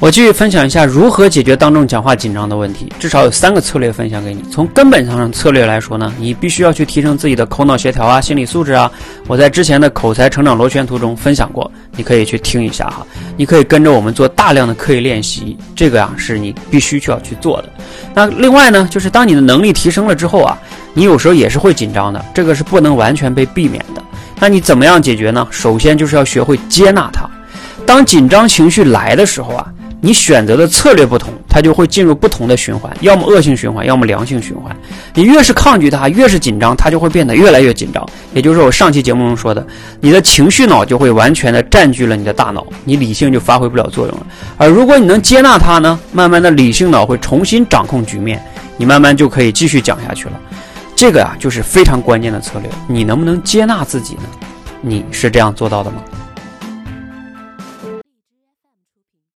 我继续分享一下如何解决当众讲话紧张的问题，至少有三个策略分享给你。从根本上策略来说呢，你必须要去提升自己的口脑协调啊、心理素质啊。我在之前的口才成长螺旋图中分享过，你可以去听一下哈。你可以跟着我们做大量的刻意练习，这个呀是你必须需要去做的。那另外呢，就是当你的能力提升了之后啊，你有时候也是会紧张的，这个是不能完全被避免的。那你怎么样解决呢？首先就是要学会接纳它。当紧张情绪来的时候啊。你选择的策略不同，它就会进入不同的循环，要么恶性循环，要么良性循环。你越是抗拒它，越是紧张，它就会变得越来越紧张。也就是我上期节目中说的，你的情绪脑就会完全的占据了你的大脑，你理性就发挥不了作用了。而如果你能接纳它呢，慢慢的理性脑会重新掌控局面，你慢慢就可以继续讲下去了。这个啊，就是非常关键的策略。你能不能接纳自己呢？你是这样做到的吗？